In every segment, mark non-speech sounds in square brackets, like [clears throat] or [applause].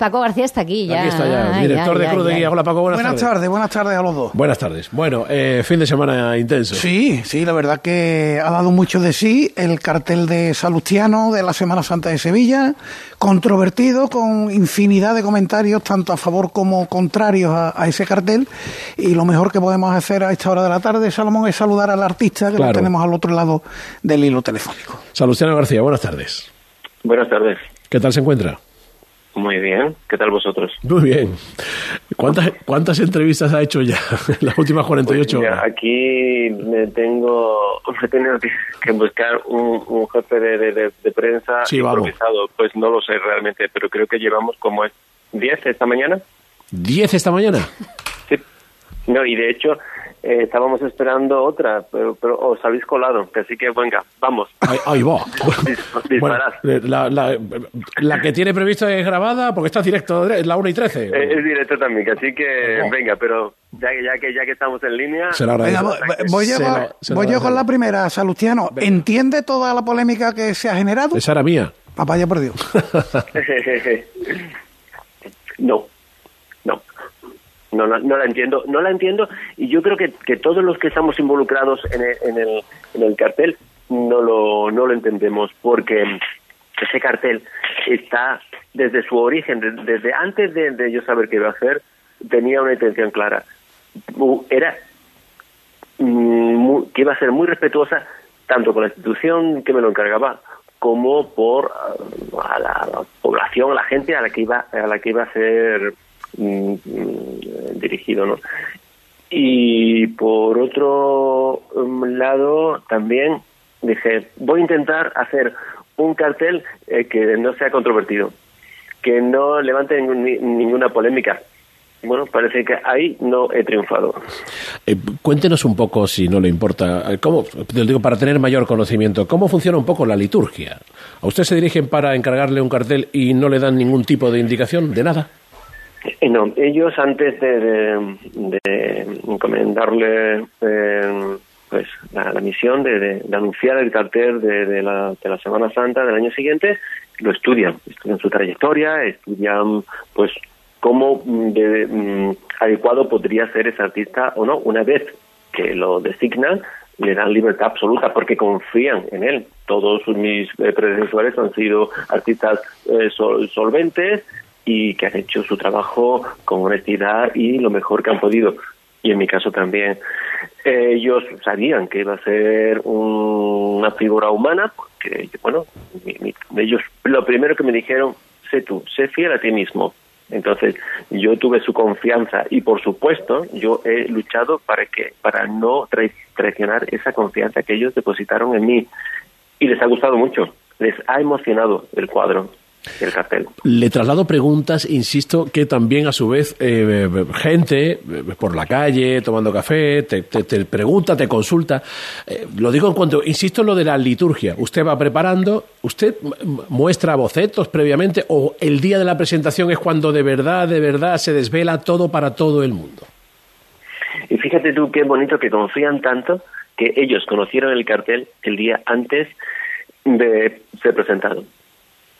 Paco García está aquí ya. Aquí está ya, director de Cruz de Guía. Hola Paco, buenas, buenas tardes. Buenas tardes a los dos. Buenas tardes. Bueno, eh, fin de semana intenso. Sí, sí, la verdad que ha dado mucho de sí el cartel de Salustiano de la Semana Santa de Sevilla, controvertido con infinidad de comentarios, tanto a favor como contrarios a, ese cartel. Y lo mejor que podemos hacer a esta hora de la tarde, Salomón, es saludar al artista que lo tenemos al otro lado del hilo telefónico. Salustiano García, buenas tardes. Buenas tardes. ¿Qué tal se encuentra? Muy bien. ¿Qué tal vosotros? Muy bien. ¿Cuántas, cuántas entrevistas ha hecho ya [laughs] en las últimas 48 pues horas? aquí me tengo, [laughs] me tengo que buscar un, jefe de, prensa improvisado. Pues no lo sé realmente, pero creo que llevamos como 10 esta mañana. ¿10 esta mañana? Sí. No, y de hecho eh, estábamos esperando otra, pero, pero os habéis colado, así que venga, vamos. Ahí, va. [laughs] Eh, la, la, que tiene previsto es grabada porque está directo, es la 1 y 13. Eh, es directo también, así que venga, pero ya, ya, que, ya que estamos en línea... voy, yo, con la primera, Salustiano. ¿Entiende toda la polémica que se ha generado? Esa era mía. Papá, ya perdió. no no, no, la entiendo, no la entiendo y yo creo que, que todos los que estamos involucrados en el, en el, en el cartel no lo, no lo entendemos porque ese cartel está desde su origen, desde antes de, yo saber qué iba a hacer, tenía una intención clara. Era mm, que iba a ser muy respetuosa tanto con la institución que me lo encargaba como por a la población, a la gente a la que iba a la que iba a ser Mm, dirigido, ¿no? Y por otro mm, lado, también dije, voy a intentar hacer un cartel eh, que no sea controvertido, que no levante ninguna polémica. Bueno, parece que ahí no he triunfado. Eh, cuéntenos un poco, si no le importa, eh, cómo, digo para tener mayor conocimiento, cómo funciona un poco la liturgia. ¿A usted se dirigen para encargarle un cartel y no le dan ningún tipo de indicación de nada? Eh, no, ellos antes de, de, encomendarle eh, pues la, misión de, anunciar el cartel de, la, de la Semana Santa del año siguiente, lo estudian, estudian su trayectoria, estudian pues cómo de, mm, adecuado podría ser ese artista o no. Una vez que lo designan, le dan libertad absoluta porque confían en él. Todos mis eh, predecesores han sido artistas solventes, y que han hecho su trabajo con honestidad y lo mejor que han podido. Y en mi caso también. ellos sabían que iba a ser una figura humana, porque, bueno, ellos lo primero que me dijeron, sé tú, sé fiel a ti mismo. Entonces, yo tuve su confianza y, por supuesto, yo he luchado para que para no traicionar esa confianza que ellos depositaron en mí. Y les ha gustado mucho, les ha emocionado el cuadro el cartel. Le traslado preguntas, insisto, que también a su vez eh, gente eh, por la calle, tomando café, te, pregunta, te consulta. Eh, lo digo en cuanto, insisto en lo de la liturgia. Usted va preparando, usted muestra bocetos previamente o el día de la presentación es cuando de verdad, de verdad se desvela todo para todo el mundo. Y fíjate tú qué bonito que confían tanto que ellos conocieron el cartel el día antes de ser presentado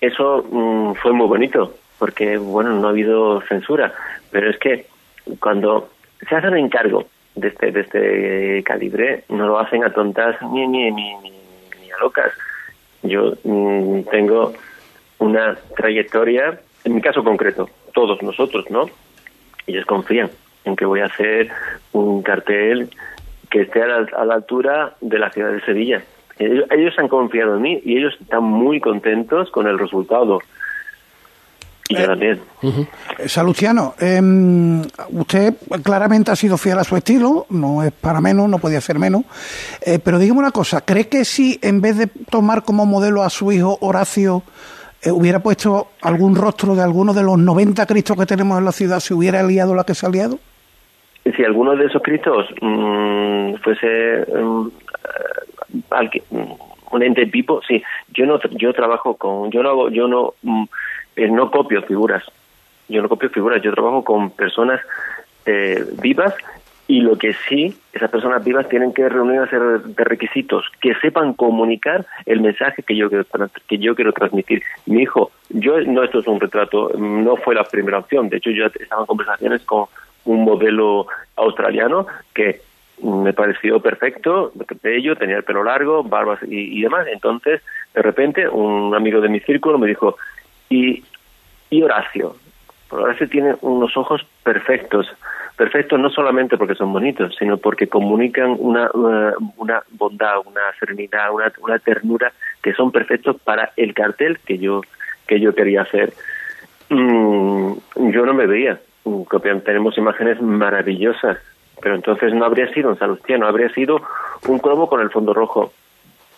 eso mm, fue muy bonito, porque, bueno, no ha habido censura, pero es que cuando se hace un encargo de este, de este calibre, no lo hacen a tontas ni, ni, ni, ni a locas. Yo mm, tengo una trayectoria, en mi caso concreto, todos nosotros, ¿no? Ellos confían en que voy a hacer un cartel que esté a la altura de la ciudad de Sevilla ellos, han confiado en mí y ellos están muy contentos con el resultado. Y yo eh, también. Salustiano, em, usted claramente ha sido fiel a su estilo, no es para menos, no podía ser menos, eh, pero dígame una cosa, ¿cree que si en vez de tomar como modelo a su hijo Horacio, eh, hubiera puesto algún rostro de alguno de los 90 Cristos que tenemos en la ciudad, se hubiera liado la que se ha liado? Si alguno de esos Cristos mm, fuese mm, un ente tipo, sí. Yo no, yo trabajo con, yo no hago, yo no, mm, eh, no copio figuras. Yo no copio figuras. Yo trabajo con personas eh, vivas Y lo que sí, esas personas vivas tienen que reunir serie de requisitos, que sepan comunicar el mensaje que yo quiero, que yo quiero transmitir. Mi hijo, yo no esto es un retrato, no fue la primera opción, de hecho yo estaba en conversaciones con un modelo australiano que me pareció perfecto, bello, tenía el pelo largo, barbas y, demás. Entonces, de repente, un amigo de mi círculo me dijo, ¿y, y Horacio? Horacio tiene unos ojos perfectos, perfectos no solamente porque son bonitos, sino porque comunican una, una, bondad, una serenidad, una, una ternura que son perfectos para el cartel que yo, que yo quería hacer. Mm, yo no me veía. Tenemos imágenes maravillosas pero entonces no habría sido un salustiano, habría sido un cromo con el fondo rojo.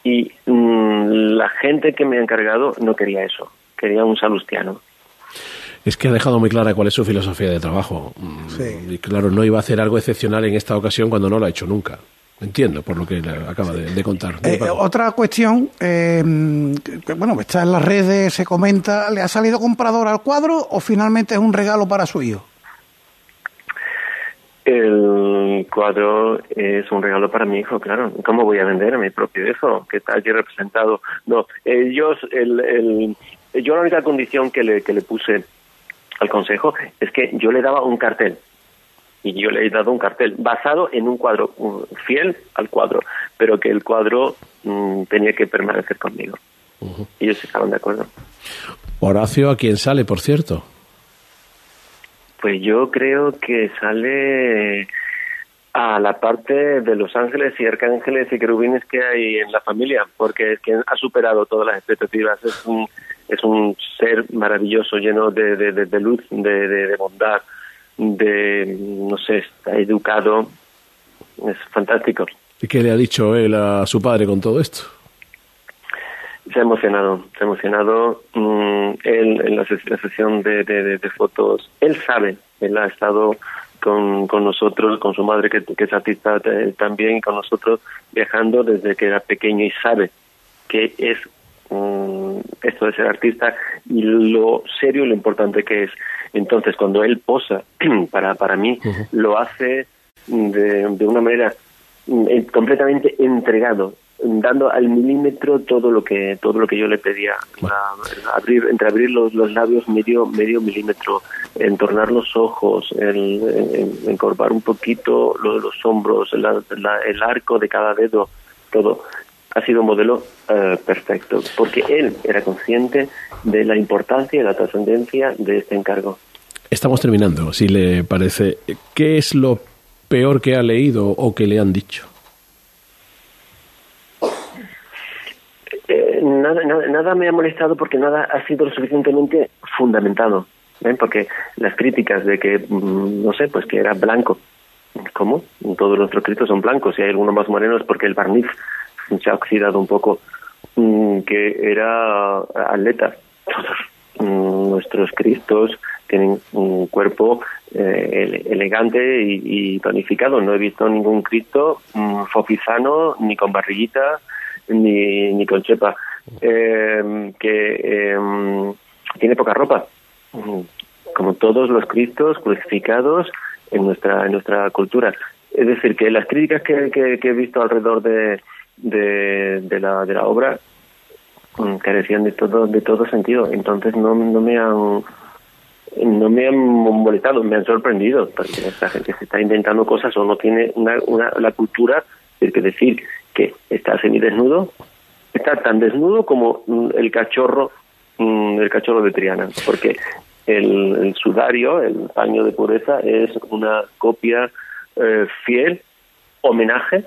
Y mm, la gente que me ha encargado no quería eso, quería un salustiano. Es que ha dejado muy clara cuál es su filosofía de trabajo. Mm, y claro, no iba a hacer algo excepcional en esta ocasión cuando no lo ha hecho nunca. Entiendo por lo que acaba de, contar. Eh, otra cuestión, eh, que, bueno, está en las redes, se comenta, ¿le ha salido comprador al cuadro o finalmente es un regalo para su hijo? El cuadro es un regalo para mi hijo, claro. ¿Cómo voy a vender a mi propio hijo que está allí representado? No, ellos, el, el, yo la única condición que le, que le puse al consejo es que yo le daba un cartel y yo le he dado un cartel basado en un cuadro fiel al cuadro, pero que el cuadro mm, tenía que permanecer conmigo. Y ellos estaban de acuerdo. Horacio, ¿a quién sale, por cierto? Pues yo creo que sale a la parte de los ángeles y arcángeles y querubines que hay en la familia, porque es quien ha superado todas las expectativas. Es un, es un ser maravilloso, lleno de, de, luz, de, de, bondad, de, no sé, está educado. Es fantástico. ¿Y qué le ha dicho él a su padre con todo esto? Se ha emocionado, se ha emocionado. Mm, él en la, sesión de, de, fotos, él sabe, él ha estado con, con nosotros, con su madre que, que es artista eh, también, con nosotros viajando desde que era pequeño y sabe que es mm, esto de ser artista y lo serio y lo importante que es. Entonces, cuando él posa [clears throat] para, para mí, lo hace de, de una manera mm, completamente entregado dando al milímetro todo lo que todo lo que yo le pedía abrir entre abrir los, los, labios medio medio milímetro entornar los ojos el, encorvar un poquito los, los hombros el arco de cada dedo todo. Ha sido un modelo eh, perfecto porque él era consciente de la importancia y la trascendencia de este encargo. Estamos terminando si le parece. Qué es lo peor que ha leído o que le han dicho nada, nada, me ha molestado porque nada ha sido lo suficientemente fundamentado. Porque las críticas de que, mm, no sé, pues que era blanco. ¿Cómo? Todos los escritos son blancos. Si hay alguno más moreno es porque el barniz se ha oxidado un poco. Mm, que era atleta. Todos mm, nuestros cristos tienen un cuerpo eh, elegante y, tonificado. No he visto ningún Cristo fofizano, ni con barriguita, ni, ni con chepa eh, que eh, tiene poca ropa, como todos los cristos crucificados en nuestra en nuestra cultura. Es decir, que las críticas que, he visto alrededor de, de, la, de la obra mm, carecían de todo de todo sentido. Entonces no, no me han no me han molestado, me han sorprendido, porque esta gente se está inventando cosas o no tiene una, una la cultura de decir que está semidesnudo está tan desnudo como mm, el cachorro mm, el cachorro de Triana, porque el, sudario, el paño de pureza, es una copia eh, fiel, homenaje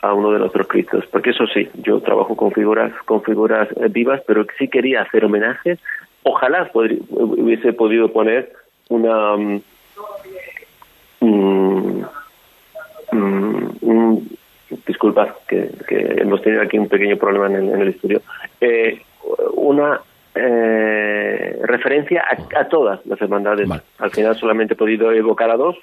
a uno de nuestros Cristos. Porque eso sí, yo trabajo con figuras, con figuras eh, vivas, pero sí quería hacer homenaje. Ojalá hubiese podido poner una mm, un disculpad que, hemos tenido aquí un pequeño problema en el, estudio, eh, una eh, referencia a, todas las hermandades. Al final solamente he podido evocar a dos,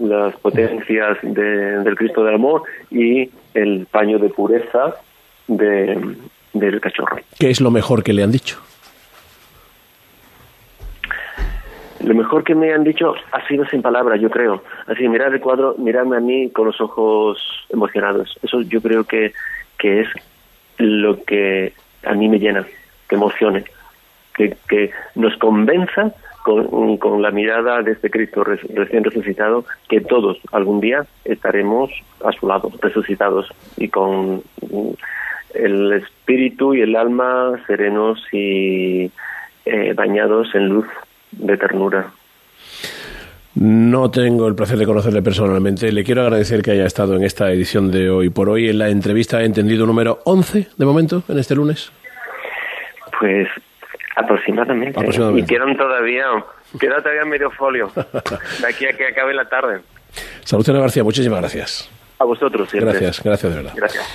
las potencias del Cristo del Amor y el paño de pureza de, del cachorro. ¿Qué es lo mejor que le han dicho? Lo mejor que me han dicho ha sido sin palabras, yo creo. Así, mirar el cuadro, mirarme a mí con los ojos emocionados. Eso yo creo que, que es lo que a mí me llena, que emocione, que, que nos convenza con, con la mirada de este Cristo recién resucitado, que todos algún día estaremos a su lado, resucitados y con el espíritu y el alma serenos y eh, bañados en luz de ternura. No tengo el placer de conocerle personalmente. Le quiero agradecer que haya estado en esta edición de hoy por hoy, en la entrevista he entendido número 11 de momento, en este lunes. Pues aproximadamente. aproximadamente. Y quedan todavía, queda todavía medio folio [laughs] de aquí a que acabe la tarde. Salustiano García, muchísimas gracias. A vosotros siempre. Gracias, gracias de verdad. Gracias.